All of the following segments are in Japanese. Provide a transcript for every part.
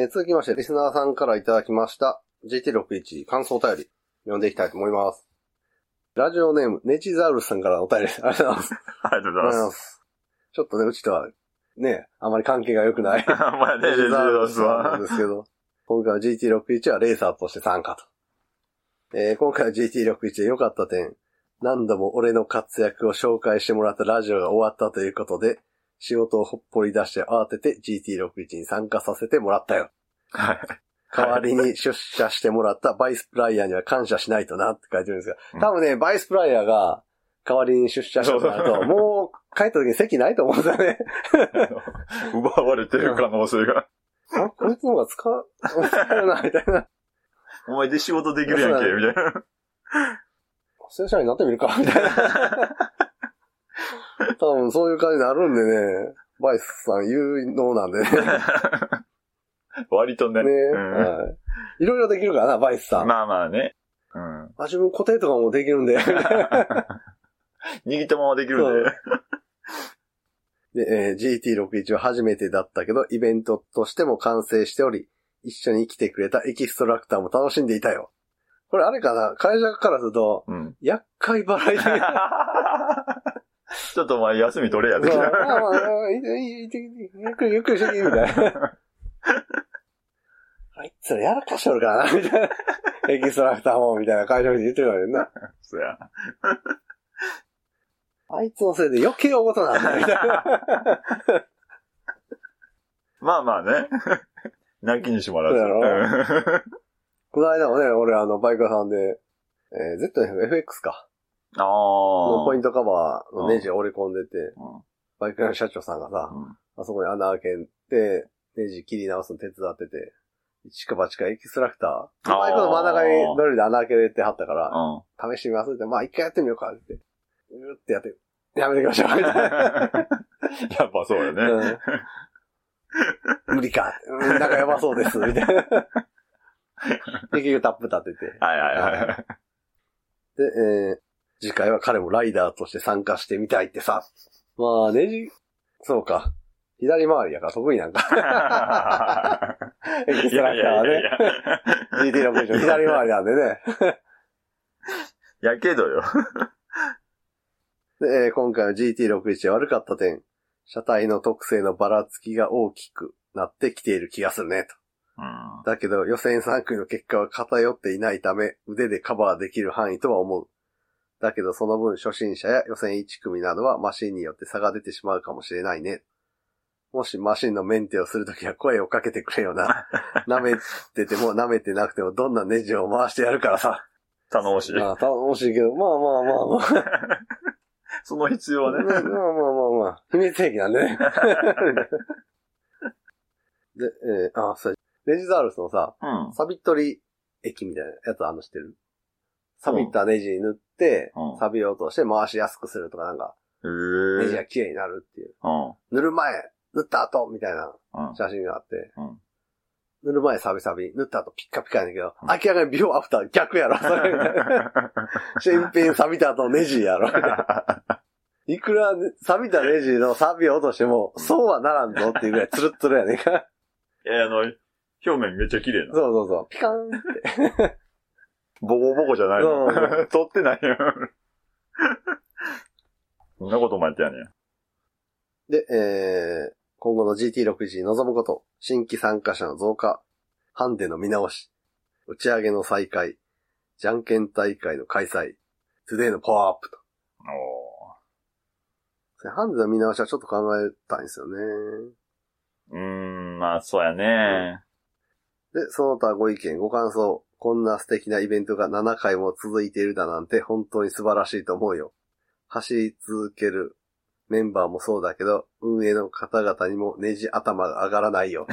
えー続きまして、リスナーさんからいただきました、GT61 感想お便り、読んでいきたいと思います。ラジオネーム、ネチザウルスさんからのお便りです。ありがとうございます。ありがとうございます。す。ちょっとね、うちとは、ね、あまり関係が良くない。まあね、レジザースなんは。ですけど、今回は GT61 はレーサーとして参加と。えー今回は GT61 で良かった点、何度も俺の活躍を紹介してもらったラジオが終わったということで、仕事をほっぽり出して慌てて GT61 に参加させてもらったよ。はい。代わりに出社してもらったバイスプライヤーには感謝しないとなって書いてるんですが、多分ね、バイスプライヤーが代わりに出社してもらうと、もう帰った時に席ないと思うんですよね。奪われてる可能性が。あ、こいつの方が使う、使えるな、みたいな。お前で仕事できるやんけ、みたいな。正社員になってみるか、みたいな。多分そういう感じになるんでね、バイスさん有能なんでね。割とね。ね、うんはい。いろいろできるからな、バイスさん。まあまあね。うん。あ、自分固定とかもできるんで。握ったままできるんで。で、えー GT61 は初めてだったけど、イベントとしても完成しており、一緒に来てくれたエキストラクターも楽しんでいたよ。これあれかな？会社からすると、うん。厄介払いで。ちょっとお前休み取れや、的な。まあまあまあいいいいいいゆっくりゆっくりしてき、みたいな。あいつらやらかしとるからな、みたいな。エキストラクターも、みたいな会社の人言ってるからな。そうや。あいつのせいで余計大事なんだ、みたいな。まあまあね。泣きにしもらう。この間もね、俺あの、バイク屋さんで、えー、ZFX か。ああ。のポイントカバーのネジを折り込んでて、うんバイク屋の社長さんがさ、うんあそこに穴開けて、ネジ切り直すの手伝ってて、一か八かエキストラクター。バイクの真ん中にドリルで穴開けてはったから、うん。試してみますって、まあ一回やってみようかって。うーってやって、やめてください。みたいな やっぱそうよね。うん無理か。うんなんかやばそうです。みたいな。で、結局タップ立てて。はいはいはい。で、えー、次回は彼もライダーとして参加してみたいってさ。まあ、ネジ、そうか。左回りやから得意なんか。エキストラクターはね。や。GT60 左回りなんでね。やけどよ。で、えー今回は GT61 で悪かった点。車体の特性のばらつきが大きくなってきている気がするね、と。うん。だけど予選3組の結果は偏っていないため、腕でカバーできる範囲とは思う。だけどその分初心者や予選1組などはマシンによって差が出てしまうかもしれないね。もしマシンのメンテをするときは声をかけてくれよな。舐めてても舐めてなくてもどんなネジを回してやるからさ。頼もしい。まあ楽しいけど、まあまあまあまあ。その必要はね。まあまあまあまあ。秘密兵器なんでね。で、えーあ、そう、レジザウルスのさ、うん。サビ取り液みたいなやつあんの知ってる？サビったネジに塗ってうん、サビを落として回しやすくするとかなんか、へネジえ。が綺麗になるっていう。うん。塗る前、塗った後みたいなうん。写真があって、うん塗る前サビサビ、塗った後ピッカピカやねんけど、うん明らかにビフォーアフター逆やろ、それ。新品錆びた後ネジやろ。いくら錆びたネジの錆を落としても、そうはならんぞっていうぐらいツルッツルやねんか。いや、あの、表面めっちゃ綺麗な。そうそうそう。ピカーンって。ボコボコじゃないのうん。取ってないよ。そんなこともやってやねん。で、えー、今後の GT61 に臨むこと、新規参加者の増加、ハンデの見直し、打ち上げの再開、じゃんけん大会の開催、トゥデイのパワーアップと。おハンデの見直しはちょっと考えたいんですよね。ーうーん、まあ、そうやね。で、その他ご意見、ご感想、こんな素敵なイベントが7回も続いているだなんて本当に素晴らしいと思うよ。走り続けるメンバーもそうだけど、運営の方々にもネジ頭が上がらないよ。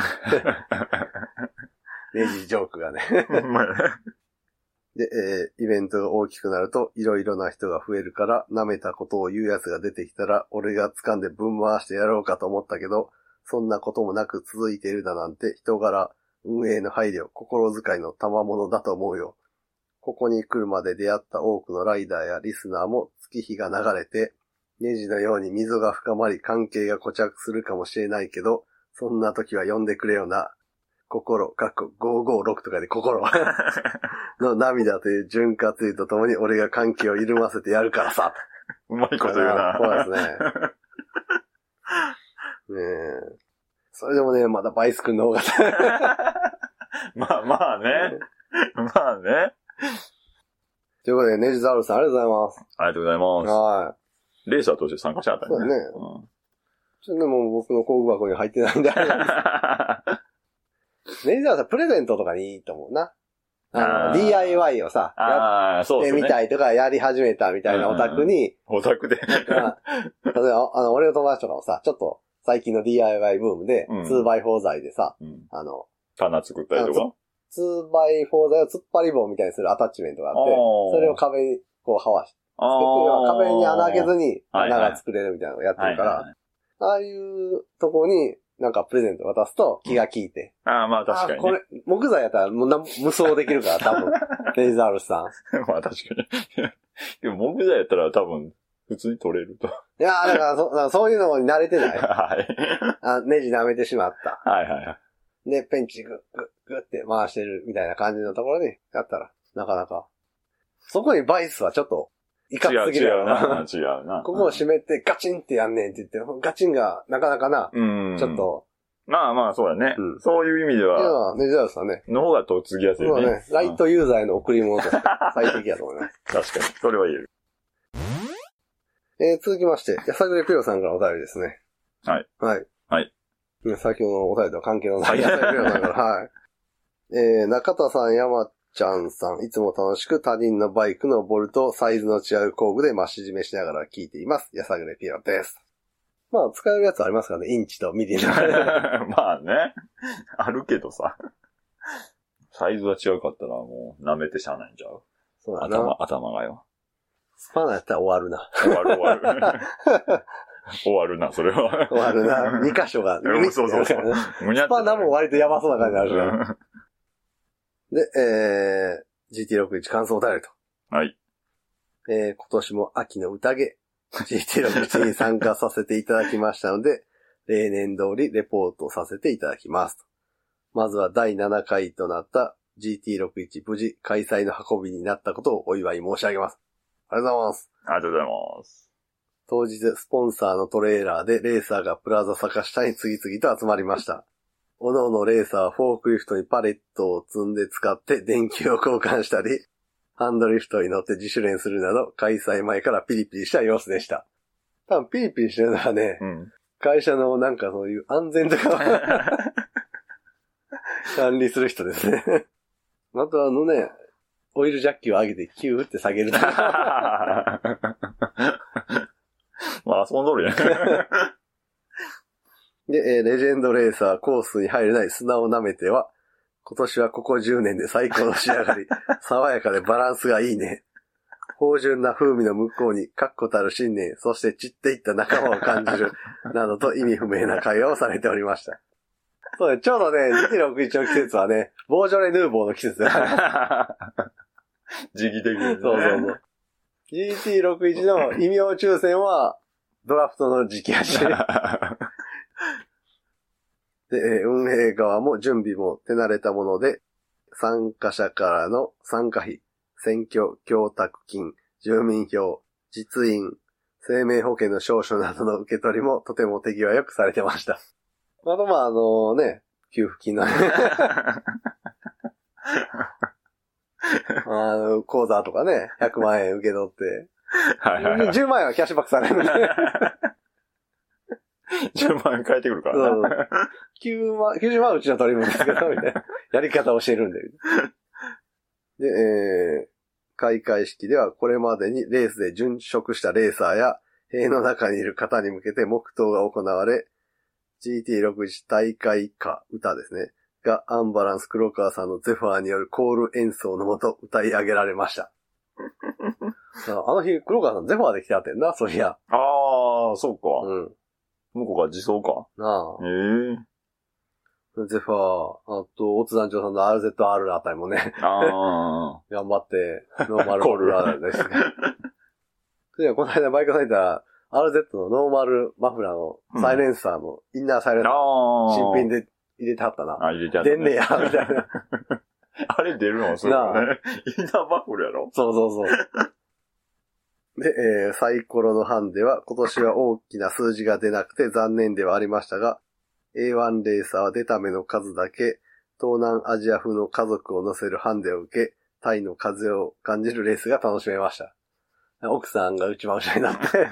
ネジジョークがね。で、えーイベントが大きくなると、いろいろな人が増えるから、舐めたことを言う奴が出てきたら、俺が掴んでぶん回してやろうかと思ったけど、そんなこともなく続いているだなんて、人柄、運営の配慮、心遣いの賜物だと思うよ。ここに来るまで出会った多くのライダーやリスナーも月日が流れて、ネジのように溝が深まり関係が固着するかもしれないけど、そんな時は呼んでくれよな。心、かっこ556とかで心 の涙という潤滑油とともに俺が歓喜を緩ませてやるからさ。うまいこと言うな。そうですね。ねえ。それでもね、まだバイス君の方が。まあまあね。まあね。ということで、ネジザウルさんありがとうございありがとうございまます。はい。す。レーサーとして参加しちゃったよね。そうだねちょっとでも僕の工具箱に入ってないんで、あれです ネジザウルさんプレゼントとかにいいと思うな。あの、DIY をさ、やって。みたいとか、やり始めたみたいなオタクに、オタクで。ま あ例えば、あの、俺の友達とかもさ、ちょっと最近の DIY ブームで、うん。2x4 材でさ、うん。あの、棚作ったりとか？2x4 材を突っ張り棒みたいにするアタッチメントがあって、それを壁にこう、はわして、壁に穴開けずにはいはい。穴が作れるみたいなのをやってるから、はいはいああいうとこになんかプレゼント渡すと気が利いて、ああ、まあ確かに、これ、木材やったらもうな無双できるから、多分、レイザールさん。まあ確かに。でも木材やったら多分、普通に取れると。いやーだからそ、だからそういうのに慣れてない？はい。あネジ舐めてしまった。はいはいはい。で、ペンチグッグッグッって回してるみたいな感じのところにやったら、なかなか。そこにバイスはちょっと、いかつ違うすぎるやろ違うな。違うな。ここを閉めてガチンってやんねんって言って、ガチンがなかなかな、うん。ちょっ。と、まあまあそうだね。うんそういう意味でいやは、ネジザウルさんね、の方がとっつきやすいね。そうだね、ライトユーザーへの贈り物として 最適だと思います。確かに。それは言える。えー、続きまして、やさぐれぴよさんからお便りですね。はい。はい。はいね。先ほどのお便りとは関係のない、はいやさぐれぴよさんから、はい。えー、中田さん、山ちゃんさん、いつも楽しく他人のバイクのボルとサイズの違う工具で増し締めしながら聞いています。やさぐれぴよです。まあ、使えるやつありますからね、インチとミリの。まあね。あるけどさ。サイズが違うかったらもう舐めてしゃあないんちゃう？そうだな。頭、頭がよ。スパナやったら終わるな。終わる終わる。終わるな、それは。終わるな。2箇所が。うんそうそうそうスパナも割とやばそうな感じあるじゃん。うんで、えー、GT61 感想お便りと。はい。えー、今年も秋の宴、GT61 に参加させていただきましたので、例年通りレポートさせていただきます。まずは第7回となった GT61 無事開催の運びになったことをお祝い申し上げます。ありがとうございます。ありがとうございます。当日、スポンサーのトレーラーでレーサーがプラザ坂下に次々と集まりました。おのおのレーサーはフォークリフトにパレットを積んで使って電球を交換したり、ハンドリフトに乗って自主練するなど、開催前からピリピリした様子でした。多分ピリピリしてるのはね、うん。会社のなんかそういう安全とか 管理する人ですね。あとあのね、オイルジャッキを上げてキューって下げる。まあ遊んどるやん。で、えーレジェンドレーサーコースに入れない砂を舐めては、今年はここ10年で最高の仕上がり、爽やかでバランスがいいね。芳醇な風味の向こうに確固たる信念、そして散っていった仲間を感じる、などと意味不明な会話をされておりました。そうね、ちょうどね、261の季節はね、ボージョレ・ヌーボーの季節だ。時期的に、ね。そうそうそう。GT61 の異名抽選は、ドラフトの時期やし。で、えー運営側も準備も手慣れたもので、参加者からの参加費、選挙供託金、住民票、実印、生命保険の証書などの受け取りもとても手際よくされてました。あと、まあ、あのね、給付金のね、あの、口座とかね、100万円受け取って、はいはいはい。10万円はキャッシュバックされるんで、10万円返ってくるからな。9万、90万はうちの取り分ですけど、みたいな。やり方を教えるんで。で、えー、開会式ではこれまでにレースで殉職したレーサーや、塀の中にいる方に向けて黙祷が行われ、GT61 大会歌、歌ですね。がアンバランス黒川さんのゼファーによるコール演奏のもと歌い上げられました。ああの日、黒川さんゼファーで来てあってんな、そりゃ。ああ、そうか。うん。向こうが自走か。なあ。ええゼファー、あと、オツ団長さんの RZR あたりもね、あ 頑張って、ノーマルコールラーですね。で、この間バイクされた RZ のノーマルマフラーのサイレンサーのインナーサイレンあ。サー、ああ。新品で入れてはったな。あ、入れちゃった、出んねや、みたいな。あれ出るの？そうだね。インナーバッフルやろ？そうそうそう。で、えーサイコロのハンデは今年は大きな数字が出なくて残念ではありましたが、A1 レーサーは出た目の数だけ、東南アジア風の家族を乗せるハンデを受け、タイの風を感じるレースが楽しめました。奥さんが内回しになって、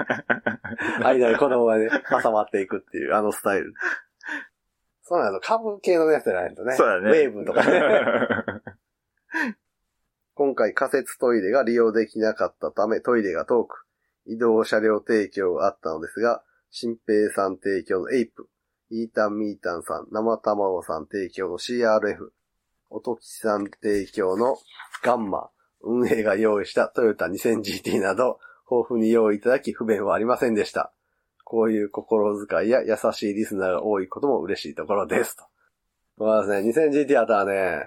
間に子供がね、挟まっていくっていう、あのスタイル。そうなの、株系のやつじゃないとね。そうだね。ウェーブとかね。今回仮設トイレが利用できなかったためトイレが遠く、移動車両提供があったのですが、新平さん提供のエイプ、イータンミータンさん、生卵さん提供の CRF、おときさん提供のガンマ、運営が用意したトヨタ 2000GT など、豊富に用意いただき不便はありませんでした。こういう心遣いや優しいリスナーが多いことも嬉しいところです。と。まあですね、2000GT あったらね、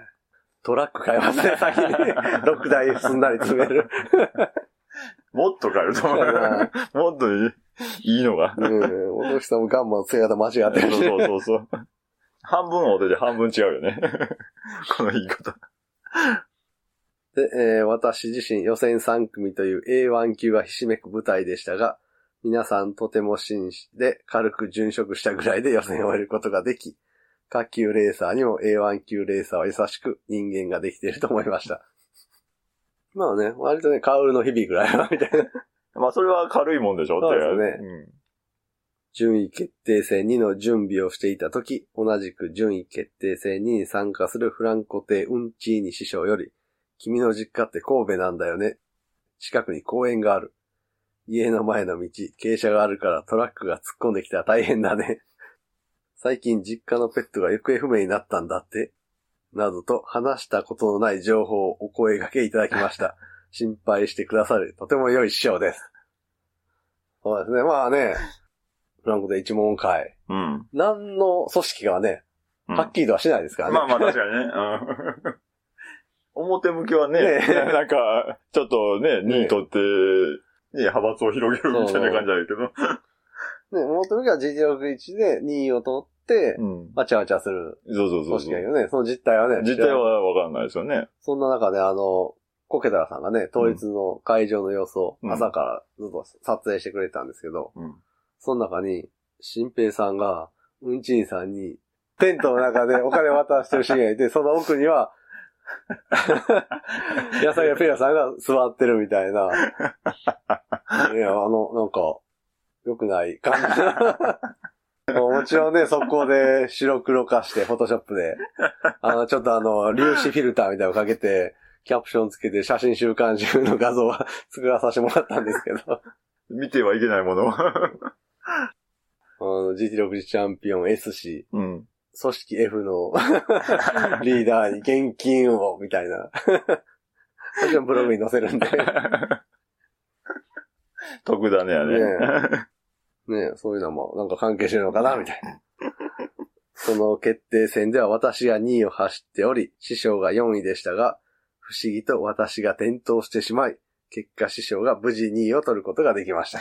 トラック買いますね、先に。6台すんなり詰める。もっと買えると思う。もっといいいいのが。うん。おときさんもガンマの付け方間違ってるし。そうそうそうそう。半分お手で半分違うよね。この言い方。で、えー私自身予選3組という A1 級がひしめく舞台でしたが、皆さんとても紳士で軽く殉職したぐらいで予選を終えることができ、下級レーサーにも A1 級レーサーは優しく人間ができていると思いました。まあね、割とね、カウルの日々ぐらいは、みたいな。まあそれは軽いもんでしょって。そうですね順位決定戦2の準備をしていたとき、同じく順位決定戦2に参加するフランコ亭ウンチーニ師匠より、君の実家って神戸なんだよね。近くに公園がある。家の前の道、傾斜があるからトラックが突っ込んできたら大変だね。最近実家のペットが行方不明になったんだって。などと話したことのない情報をお声掛けいただきました。心配してくださる、とても良い師匠です。そうですね。まあね、フランコで一問会。うん。うん。何の組織かはね、うんはっきりとはしないですからね。まあまあ確かにね。うん 表向きはね、ねなんか、ちょっとね、2位取って、ね、派閥を広げるみたいな感じだけど。ね、元々は GT61 で2位を取って、うん。わちゃわちゃするそうそうそう組織だけ。どね、その実態はね、実態はわかんないですよね。そんな中であの、コケタラさんがね、統一の会場の様子をうん朝からずっと撮影してくれてたんですけど、うん。その中に、新平さんが、うんちんさんに、テントの中でお金渡してるシーンがいて、その奥には、野菜やペアさんが座ってるみたいな。いや、あの、なんか、良くない感じ。もちろんね、速攻で白黒化して、フォトショップで、あの、ちょっとあの、粒子フィルターみたいなのかけて、キャプションつけて写真週刊集の画像は作らさせてもらったんですけど、見てはいけないもの。あの、GT60 チャンピオン S 氏、うん。組織 F の リーダーに現金を、みたいな。もちろんブログに載せるんで。特ダネやね。ねえそういうのもなんか関係してるのかな、みたいな。その決定戦では私が2位を走っており、師匠が4位でしたが、不思議と私が転倒してしまい、結果師匠が無事2位を取ることができました。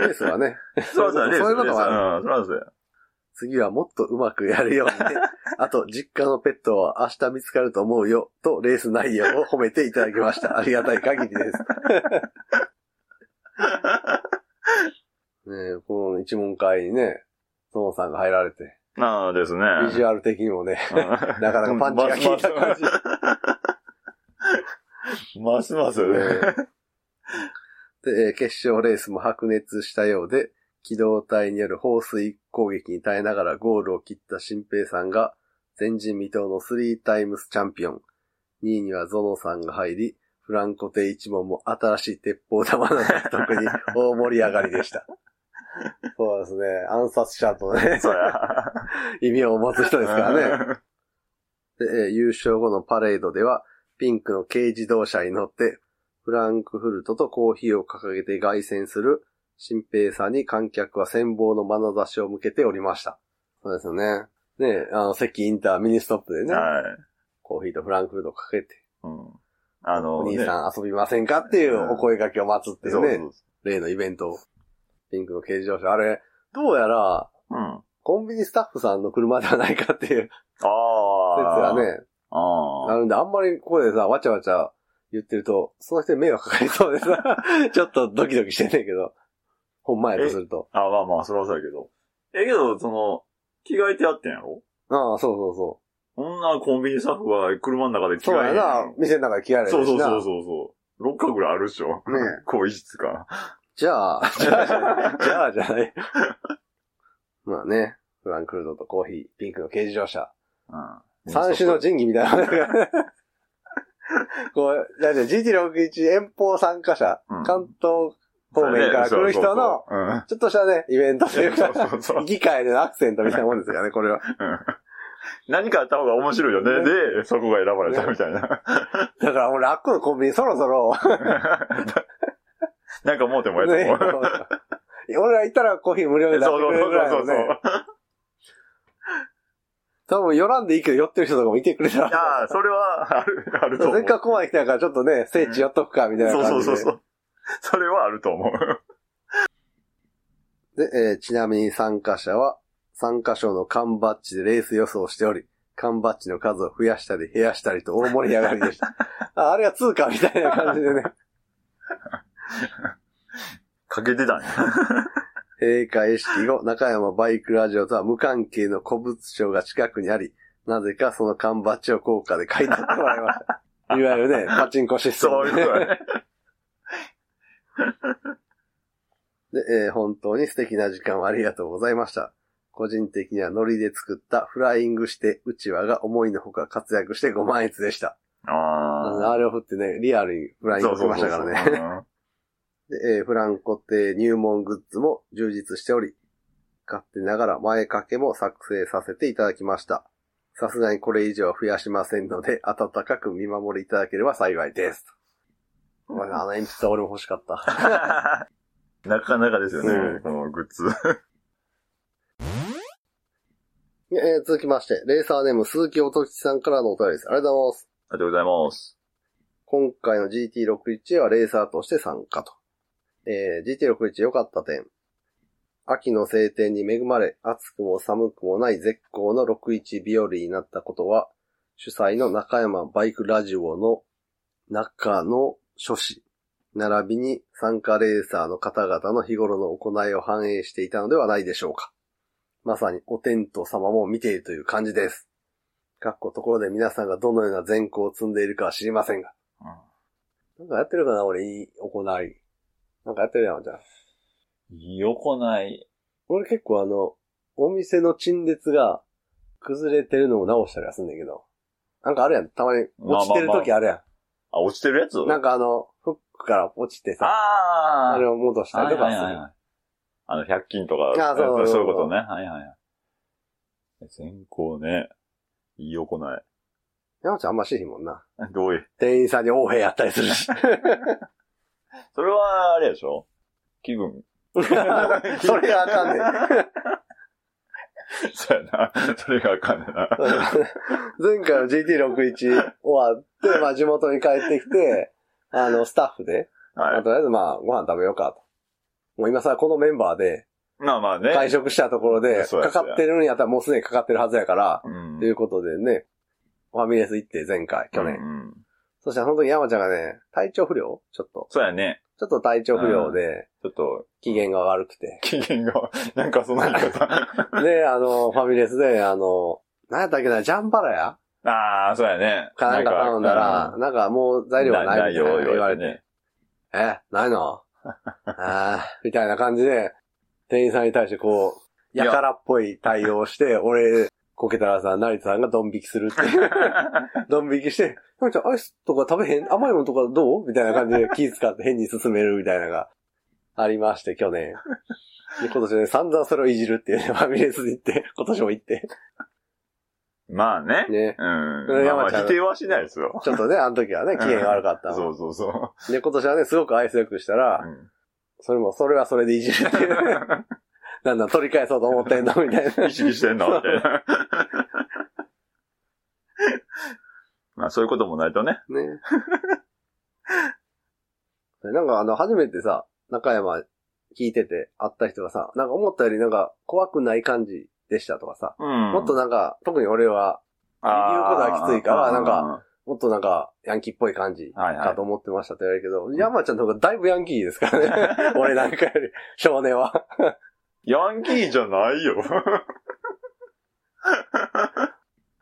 レースはね、そうそう、そういうこともあるうん、そうなんですよ。次はもっとうまくやるようにね。あと、実家のペットは明日見つかると思うよ、とレース内容を褒めていただきました。ありがたい限りです。ねえこの一問会にね、トモさんが入られて、ああですね。ビジュアル的にもね、な なかなかパンチが効いた感じ。ますますよね。で、えー決勝レースも白熱したようで、機動隊による放水攻撃に耐えながらゴールを切った新平さんが、前人未到の3タイムスチャンピオン。2位にはゾノさんが入り、フランコテ一門も新しい鉄砲玉の獲得に大盛り上がりでした。そうですね。暗殺者とね、そ。意味を持つ人ですからね。で、優勝後のパレードでは、ピンクの軽自動車に乗って、フランクフルトとコーヒーを掲げて凱旋する、新平さんに観客は羨望の眼差しを向けておりました。そうですよね。ねあの、席インターミニストップでね、はい。コーヒーとフランクフルトをかけて、うん。あの、お兄ねさん遊びませんかっていうお声掛けを待つっていうね、そうそう例のイベントを。ピンクの軽自動車。あれ、どうやら、うん。コンビニスタッフさんの車ではないかっていう説ああ。が。ね、ああ。あるんで、あんまりここでさ、わちゃわちゃ言ってると、その人に迷惑かかりそうでさ、ちょっとドキドキしてんねんけど、ほんまやとすると。あまあまあ、それはそうやけど。え、けど、その、着替えてやってんやろ？ああ、そうそうそそんなコンビニスタッフが車の中でう。そう着替えへんやな、店の中で着替える。そうそうそうそうそう。6日ぐらいあるっしょ。ね更衣室か。じゃあ、じゃあ、じゃあ、じゃない。まあね、フランクフルトとコーヒー、ピンクの軽自動車。うん。三種の神器みたいな。こう、だって GT61 遠方参加者、うん関東方面から来る人の、ちょっとしたね、イベントというか、そうそうそう議会でのアクセントみたいなもんですからね、これは。うん何かあった方が面白いよね。ねで、そこが選ばれたみたいな。だから俺、あっこのコンビニそろそろ、なんかもうてもやねつも。俺ら行ったらコーヒー無料で出してそうそうくれるぐらいそうそう。のね。多分、寄らんでいいけど寄ってる人とかもいてくれたら。ああ、それはある、あると思う。せっかくここまで来たからちょっとね、聖地寄っとくか、みたいなそう感じで。そうそうそう。そ れはあると思う。で、えーちなみに参加者は、参加賞の缶バッジでレース予想をしており、缶バッジの数を増やしたり減らしたりと大盛り上がりでした。ああれが通貨みたいな感じでね。かけてたね。閉会式後、中山バイクラジオとは無関係の古物商が近くにあり、なぜかその缶バッジを効果で買い取ってもらいました。いわゆるね、パチンコシステムそういうことだね。で、えー本当に素敵な時間をありがとうございました。個人的にはノリで作ったフライングしてうちわが思いのほか活躍して5万円でした。ああれを振ってね、リアルにフラあ。イングしましたからね。ね。で、えーフランコ亭入門グッズも充実しており、勝手ながら前掛けも作成させていただきました。さすがにこれ以上は増やしませんので、温かく見守りいただければ幸いです。これあの鉛筆は俺も欲しかった。なかなかですよね、うんこのグッズ。えー続きまして、レーサーネーム鈴木音吉さんからのお便りです。ありがとうございます。ありがとうございます。今回の GT61 はレーサーとして参加と。えー GT61 良かった点。秋の晴天に恵まれ、暑くも寒くもない絶好の61日和になったことは、主催の中山バイクラジオの中の書士、並びに参加レーサーの方々の日頃の行いを反映していたのではないでしょうか。まさにお天道様も見ているという感じです。かっこところで皆さんがどのような善行を積んでいるかは知りませんが。なんかやってるかな俺、いい行い。なんかやってるやん、じゃあ。よこない。俺結構あの、お店の陳列が崩れてるのを直したりはすんねんけど。なんかあるやん。たまに落ちてる時あるやん。あ、落ちてるやつ？なんかあの、フックから落ちてさ、あああれを戻したりとかする。はいはいはいあの、100均とか。あそうそうそういうことね。はいはいはい。先行ね。いいよこない。山ちゃんあんましいもんな。どういう？店員さんに横兵やったりするし。それは、あれでしょ？気分。それがあかんねん。そうやな。それがあかんねんな。前回の GT61 終わって、まあ地元に帰ってきて、あの、スタッフで、はい。とりあえずまあご飯食べようかと。もう今さ、このメンバーで、まあまあね。会食したところで、かかってるんやったらもうすでにかかってるはずやから、うんということでね、ファミレス行って前回、去年。うんうんそしたらその時山ちゃんがね、体調不良？ちょっと。そうやね。ちょっと体調不良で、ちょっと、機嫌が悪くて。機嫌が、なんかその言い方。で、あの、ファミレスで、あの、何やったっけな、ジャンバラヤああ、そうやね。かなんか頼んだら、なんかもう材料がないみたいな言われて、ね。え、ないの？ああ、みたいな感じで、店員さんに対してこう、いややからっぽい対応をして、俺、こけたらさ、成田さんがドン引きするっていう。ドン引きして、なんちゃんアイスとか食べへん？甘いものとかどう？みたいな感じで気使って変に進めるみたいなのがありまして、去年。で今年ね、散々それをいじるっていうね、ファミレスで行って、今年も行って。まあね。ね。うん。うんまあまあ否定はしないですよ。ちょっとね、あの時はね、機嫌悪かったの。そうそうそで、今年はね、すごく愛想よくしたらう。、うんそれも、それはそれでいじるっていう。なんだ、取り返そうと思ってんの？みたいな。意識してんの？みたいな。まあそういうこともないとね。ね。なんかあの、初めてさ、中山聞いてて会った人がさ、なんか思ったよりなんか怖くない感じでしたとかさ、うん。もっとなんか、特に俺は、言うことはきついからなんか、もっとなんか、ヤンキーっぽい感じはいはいかと思ってましたって言われるけど、山ちゃんの方がだいぶヤンキーですからね。俺なんかより、少年は。ヤンキーじゃないよ。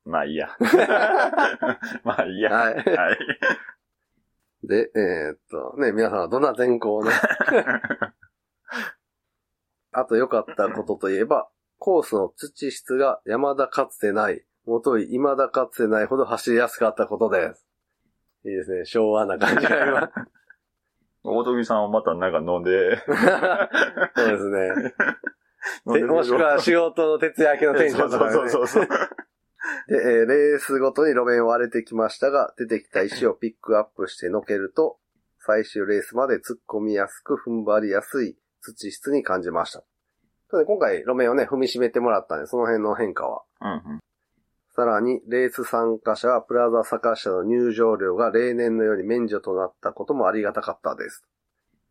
まあいいや。まあいいや。はい。はい。で、えーっと、ね、皆さんはどんな善行をね。あと良かったことといえば、コースの土質が山田かつてない、もとい未だかつてないほど走りやすかったことです。いいですね、昭和な感じが今。大徳さんはまたなんか飲んで。そうですね。でもしくは仕事の徹夜明けのテンションとか、ね。そうそうそうそう。で、えーレースごとに路面を荒れてきましたが、出てきた石をピックアップして乗けると、最終レースまで突っ込みやすく踏ん張りやすい土質に感じました。それで今回路面をね、踏みしめてもらったんで、その辺の変化は。うんうん。さらに、レース参加者はプラザ坂下の入場料が例年のように免除となったこともありがたかったです。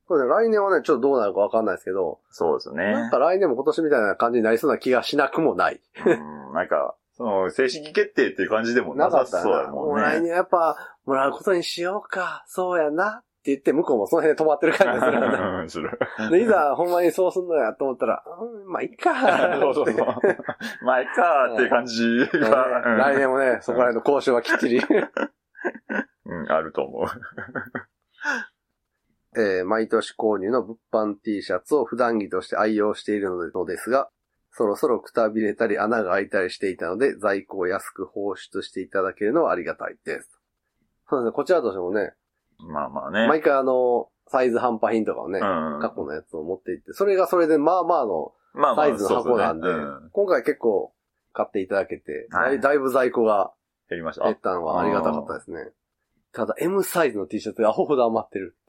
これね、来年はね、ちょっとどうなるかわかんないですけど、そうですね。なんか来年も今年みたいな感じになりそうな気がしなくもない。うんなんか、その、正式決定っていう感じでもななさそうかったな。もやもね。うん来年やっぱ、もらうことにしようか、そうやな、って言って、向こうもその辺で止まってる感じがするよね。うん、する。で、いざ、ほんまにそうすんのやと思ったら、うん、まあ、いっか。そ うそうそう。まあ、いっかーっていう感じねが、うん来年もね、そこら辺の交渉はきっちり。うん、あると思う。えー毎年購入の物販 T シャツを普段着として愛用しているのですが、そろそろくたびれたり穴が開いたりしていたので、在庫を安く放出していただけるのはありがたいです。そうですね、こちらとしてもね、まあまあね。毎回あの、サイズ半端品とかをね、うん。過去のやつを持っていって、それがそれでまあまあのまあまあサイズの箱なんで、そうすねうん今回結構買っていただけて、はいだいだいぶ在庫が減りました。減ったのはありがたかったですね。ただ M サイズの T シャツがアホほど余ってるっ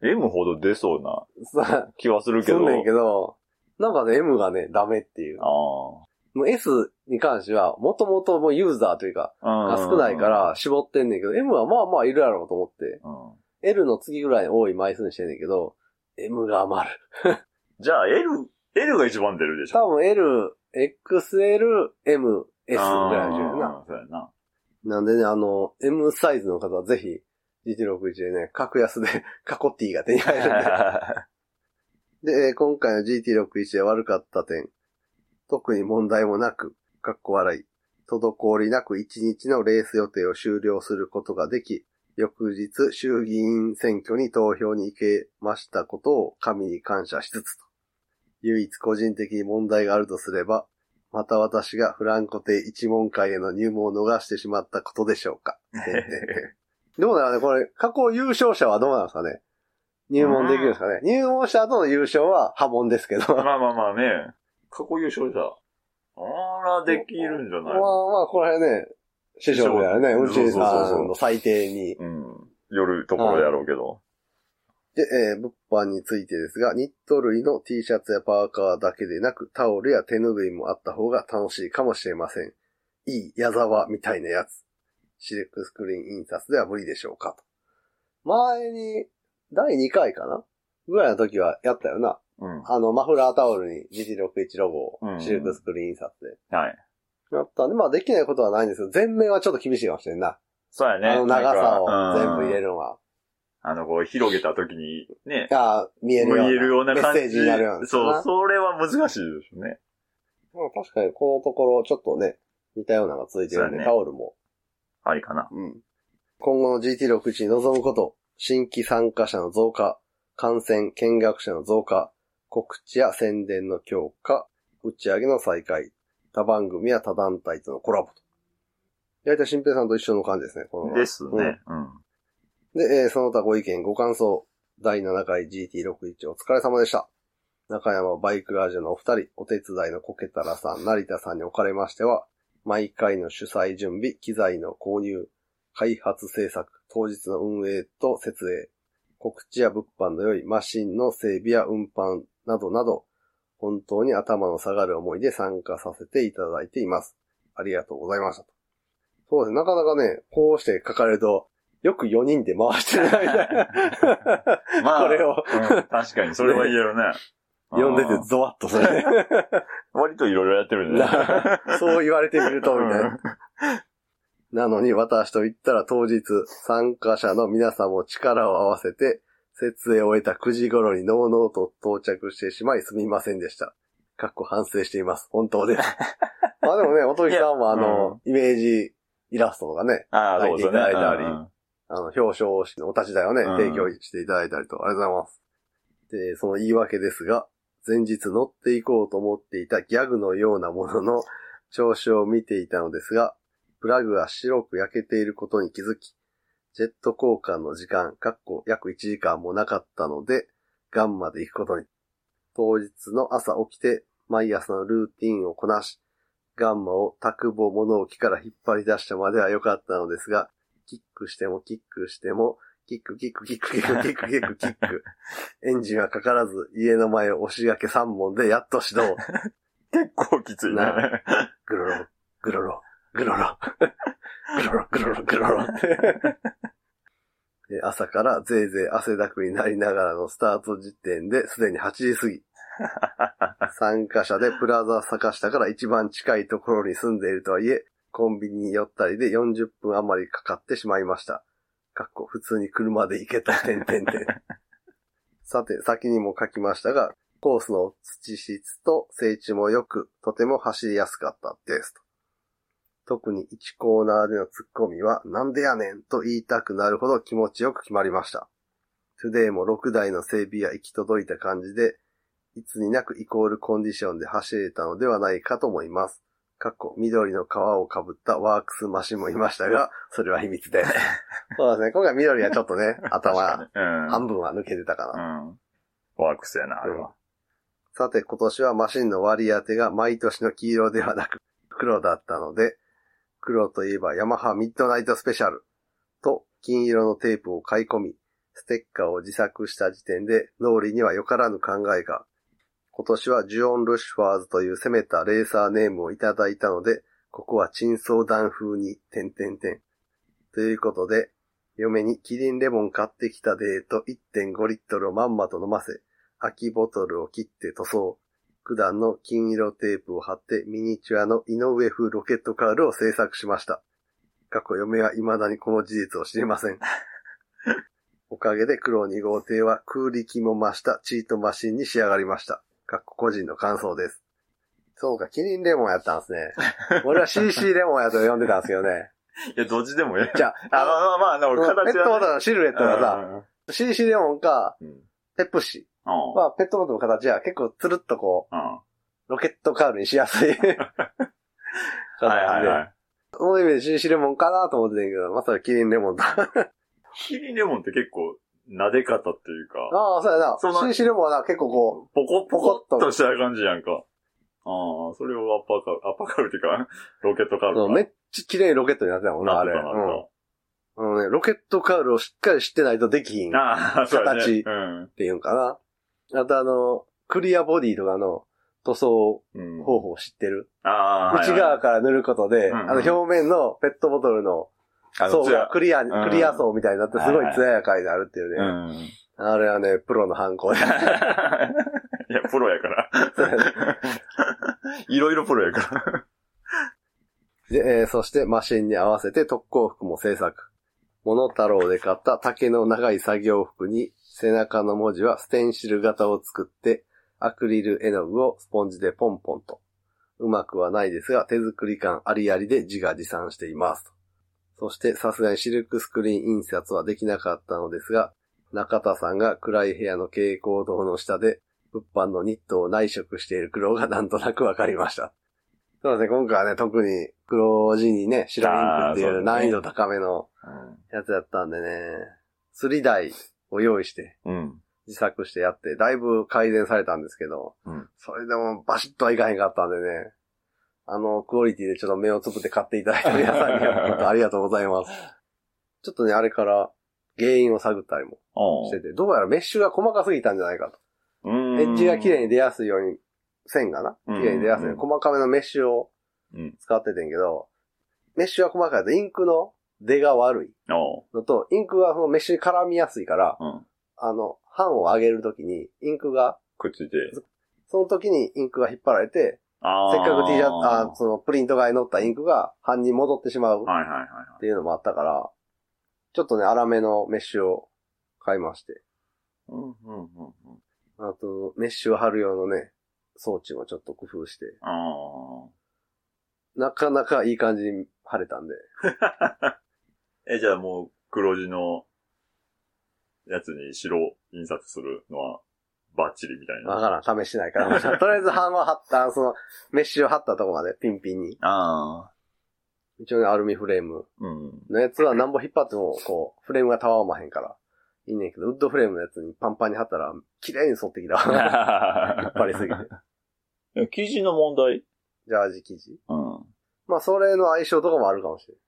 ていう。M ほど出そうなさ気はするけど。すんねんけど、なんかね、M がね、ダメっていう。あもう S に関しては、もともともうユーザーというか、あ。が少ないか、ら絞ってんねんけど、M はまあまあいるやろうと思って、うん。L の次ぐらい多い枚数にしてんねんけど、M が余る。じゃあ L、L が一番出るでしょ。多分 L、XL、M、S ぐらいの順やな。そうやな。なんでね、あの、M サイズの方はぜひ、GT61 でね、格安で カコティが手に入るんで。で、えー今回の GT61 で悪かった点。特に問題もなく、かっこ笑い。滞りなく1日のレース予定を終了することができ、翌日衆議院選挙に投票に行けましたことを神に感謝しつつと。唯一個人的に問題があるとすれば、また私がフランコ亭一門会への入門を逃してしまったことでしょうか。どうなのねこれ、過去優勝者はどうなんですかね？入門できるんですかね？入門者との優勝は破門ですけど。まあまあまあまあね。過去優勝者。あら、できるんじゃないまあ、この辺ね、師匠だよね。そううちさんの最低に。うん。夜ところやろうけど。で、えー物販についてですが、ニット類の T シャツやパーカーだけでなく、タオルや手ぬぐいもあった方が楽しいかもしれません。いい矢沢みたいなやつ。シルクスクリーン印刷では無理でしょうかと。前に、第2回かな？ぐらいの時はやったよな。うん。あの、マフラータオルに GT61 ロゴをうんシルクスクリーン印刷で。はい。やったんで、まあできないことはないんですけど、全面はちょっと厳しいかもしれんな。そうやね。あの長さを全部入れ。うんるのは。あの、こう、広げた時に、ね。あ見えるような。見えるような感じ。メッセージになるような。そう、それは難しいですね。まあ確かにこのところちょっとね、似たようなのが続いてるんで、ねタオルも。ありかな。うん。今後の GT61 に臨むこと、新規参加者の増加、観戦、見学者の増加、告知や宣伝の強化、打ち上げの再開、他番組や他団体とのコラボと。大体新平さんと一緒の感じですね、この。ですね。うん。で、えーその他ご意見、ご感想、第7回 GT61 お疲れ様でした。中山バイクラジオのお二人、お手伝いのコケタラさん、成田さんにおかれましては、毎回の主催準備、機材の購入、開発制作、当日の運営と設営、告知や物販の良いマシンの整備や運搬などなど、本当に頭の下がる思いで参加させていただいています。ありがとうございましたと。そうですね、なかなかね、こうして書かれると、よく4人で回してるな、みたいな。まあ、これを。うん確かに、それは言えるね。読んでてゾワッとするね。割といろいろやってるんだね。そう言われてみると、みたいな。うんなのに私と言ったら当日、参加者の皆さんも力を合わせて、設営を終えた9時頃にノーノーと到着してしまいすみませんでした。かっこ反省しています。本当です。まあでもね、おとぎさんもあの、イメージイラストとかね。書いていただいたりうんあの、表彰しお立ち台をね、うん提供していただいたりと、ありがとうございます。で、その言い訳ですが、前日乗っていこうと思っていたギャグのようなものの調子を見ていたのですが、プラグが白く焼けていることに気づき、ジェット交換の時間、かっこ約1時間もなかったので、ガンまで行くことに。当日の朝起きて、毎朝のルーティンをこなし、ガンマを卓母物置から引っ張り出したまでは良かったのですが、キックしてもキックしても、キックキックキックキックキックキックキック。エンジンはかからず、家の前を押しがけ3本でやっと始動。結構きついね。なグロロ、グロロ、グロロ、グロロ、グロロ、グロロって。で朝からぜいぜい汗だくになりながらのスタート時点ですでに8時過ぎ。参加者でプラザ坂下から一番近いところに住んでいるとはいえ、コンビニに寄ったりで40分余りかかってしまいました。かっこ普通に車で行けた、てんてんてん。さて、先にも書きましたが、コースの土質と整地も良く、とても走りやすかったですと。特に1コーナーでの突っ込みは、なんでやねんと言いたくなるほど気持ちよく決まりました。トゥデイも6台の整備が行き届いた感じで、いつになくイコールコンディションで走れたのではないかと思います。かっこ緑の皮をかぶったワークスマシンもいましたが、それは秘密です。そうですね。今回緑はちょっとね、頭、うん。半分は抜けてたかうな。ん。ワークスやな、あれは。さて今年はマシンの割り当てが毎年の黄色ではなく黒だったので、黒といえばヤマハミッドナイトスペシャルと金色のテープを買い込み、ステッカーを自作した時点で脳裏にはよからぬ考えが、今年はジュオン・ルシファーズという攻めたレーサーネームをいただいたので、ここは珍相談風に、点々点。ということで、嫁にキリンレモン買ってきたでーと1.5リットルをまんまと飲ませ、空きボトルを切って塗装。九段の金色テープを貼ってミニチュアの井上風ロケットカールを制作しました。過去嫁は未だにこの事実を知りません。おかげで黒2号艇は空力も増したチートマシンに仕上がりました。かっこ個人の感想です。そうか、キリンレモンやったんですね。俺は CC レモンやと呼んでたんですけどね。いや、どっちでもええ。じゃあ、まあまあまあ、でもあ、形はね。ペットボトルのシルエットがさ、CC レモンか。ペプシ。うんまあ、ペットボトルの形は結構つるっとこう、うん。ロケットカールにしやすい。はいはいはい。その意味で CC レモンかなと思ってたけど、まさかキリンレモンだ。キリンレモンって結構、撫で方っていうか、ああ、そうやな。その CC レモンはな、結構こポコポコっポコっととした感じやんか。ああ、それをアッパーカール、アッパーカールっていうか、ロケットカーう、ルか。そうめっちゃ綺麗にロケットになってたもんな、あれ。うんっ。あのね、ロケットカールをしっかり知ってないとできひんああ、そうやね。形うん。ていうんかな。あとあの、クリアボディとかの塗装うん。方法を知ってる？ああ、内側から塗ることで、うんうんあの表面のペットボトルの層がクリア、んクリア層みたいになってすごい艶やかになるっていうね。うん。あれはね、プロの犯行で。いや、プロやから。いろいろプロやから。で、えーそしてマシンに合わせて特攻服も制作。モノタロウで買った竹の長い作業服に背中の文字はステンシル型を作ってアクリル絵の具をスポンジでポンポンと。うまくはないですが手作り感ありありで自画自賛していますと。そしてさすがにシルクスクリーン印刷はできなかったのですが、中田さんが暗い部屋の蛍光灯の下で物販のニットを内職している苦労がなんとなくわかりました。そうですね、今回はね、特に黒地にね、白インクっていう難易度高めのやつやったんでね、釣り台を用意してうん。自作してやって、だいぶ改善されたんですけど、うんそれでもバシッとはいかへんかったんでね、あのクオリティでちょっと目をつぶって買っていただいた皆さんにはありがとうございます。ちょっとね、あれから原因を探ったりもおしてて、どうやらメッシュが細かすぎたんじゃないかと。うん。エッジが綺麗に出やすいように、線がな、うん綺麗に出やすいように、細かめのメッシュをうん。使っててんけど、メッシュが細かいとインクの出が悪いおのと、インクがそのメッシュに絡みやすいから、うん。あの、版を上げるときに、インクがくっついて。その時にインクが引っ張られて、あせっかく T シャツ、ああそのプリント側に載ったインクが版に戻ってしまうっはいはいはいはい。ていうのもあったから、ちょっとね、粗めのメッシュを買いまして。うんうんうんうん。あと、メッシュを貼る用のね、装置もちょっと工夫して、あなかなかいい感じに貼れたんで。あ。え、じゃあもう黒字のやつに白印刷するのはバッチリみたいな。わからん、試してないから。とりあえず版は貼った、その、メッシュを貼ったとこまで、ピンピンに。ああ。一応ね、アルミフレームうん。のやつは何本引っ張っても、こう、フレームがたわまへんから、いいねんけど、ウッドフレームのやつにパンパンに貼ったら、綺麗に沿ってきた。引っ張りすぎて。生地の問題？ジャージ生地。うん。まあ、それの相性とかもあるかもしれな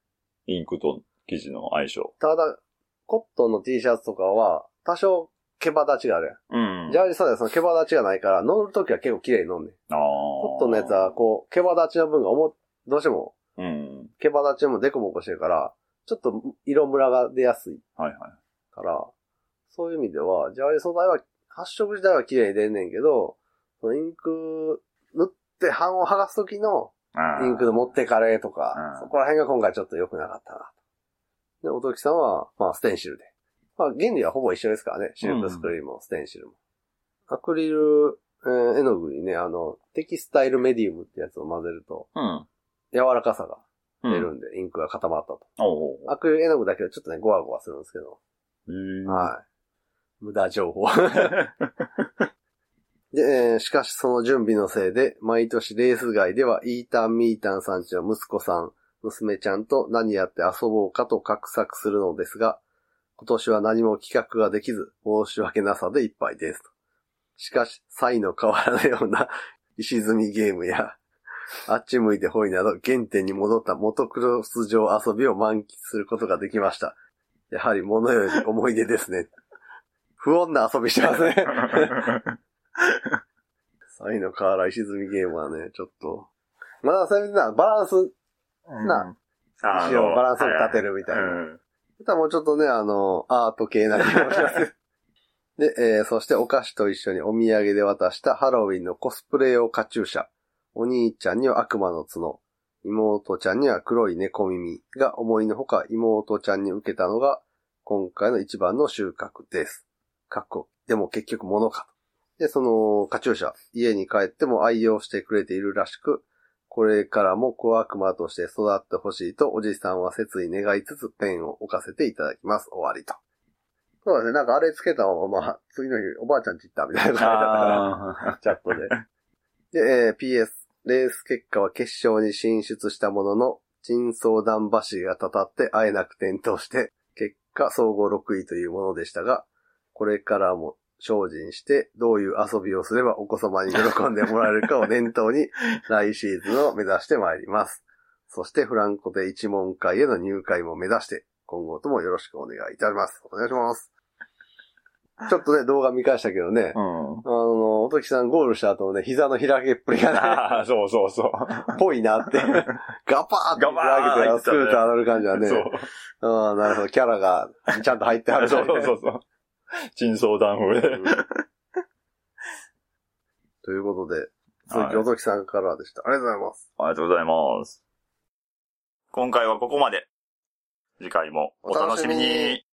い。インクと生地の相性。ただ、コットンの T シャツとかは、多少、毛羽立ちがあるやん。うんジャージサイはその毛羽立ちがないから、乗るときは結構綺麗に乗んねん。ああ。コットンのやつは、こう、毛羽立ちの分が重、どうしても、うん。毛羽立ちもデコボコしてるから、ちょっと色ムラが出やすいはいはい。から、そういう意味では、ジャージ素材は、発色自体は綺麗に出んねんけど、そのインク、塗って版を剥がすときの、インクの持ってかれとかう、んそこら辺が今回ちょっと良くなかったなと。で、おときさんは、まあ、ステンシルで。まあ、原理はほぼ一緒ですからね。シルクスクリーンもステンシルも。アクリル、えー絵の具にね、あの、テキスタイルメディウムってやつを混ぜると、うん。柔らかさがうん。出るんで、インクが固まったと。おうおうアクリル絵の具だけどちょっとね、ゴワゴワするんですけど。はい。無駄情報。で、えーしかしその準備のせいで、毎年レース街ではイータン・ミータンさんちの息子さん、娘ちゃんと何やって遊ぼうかと画策するのですが、今年は何も企画ができず、申し訳なさでいっぱいですと。しかし、サイの変わらないような石積みゲームや、あっち向いてほいなど原点に戻ったモトクロス場遊びを満喫することができました。やはり物より思い出ですね。不穏な遊びしてますね。サイの河原石積みゲームはね、ちょっと。まだそれな、バランス、なあ石をバランスよく立てるみたいな。うんただもうちょっとね、あの、アート系な気もします。で、えーそしてお菓子と一緒にお土産で渡したハロウィンのコスプレ用カチューシャ。お兄ちゃんには悪魔の角。妹ちゃんには黒い猫耳が思いのほか妹ちゃんに受けたのが今回の一番の収穫です。かっこ、でも結局物かと。で、そのカチューシャ、家に帰っても愛用してくれているらしく、これからも小悪魔として育ってほしいとおじさんは切に願いつつペンを置かせていただきます。終わりと。そうですね。なんかあれつけたまま、次の日おばあちゃんち行ったみたいな感じだったから、あチャットで。で、えー PS、レース結果は決勝に進出したものの、珍相談橋がたたって会えなく転倒して、結果総合6位というものでしたが、これからも精進して、どういう遊びをすればお子様に喜んでもらえるかを念頭に、来シーズンを目指してまいります。そしてフランコで一問会への入会も目指して、今後ともよろしくお願いいたします。お願いします。ちょっとね、動画見返したけどね、ーうん。あの、おときさんゴールした後のね、膝の開けっぷりがね、ああ、そうそうそう。ぽいなって。ガパーって開けて、スクーター乗る感じはね。そう。ああ、なるほど。キャラがちゃんと入ってはるそうそうそうそう。珍相談風で。ということで、はい鈴木おときさんからでした。ありがとうございます。ありがとうございます。今回はここまで。次回もお楽しみに。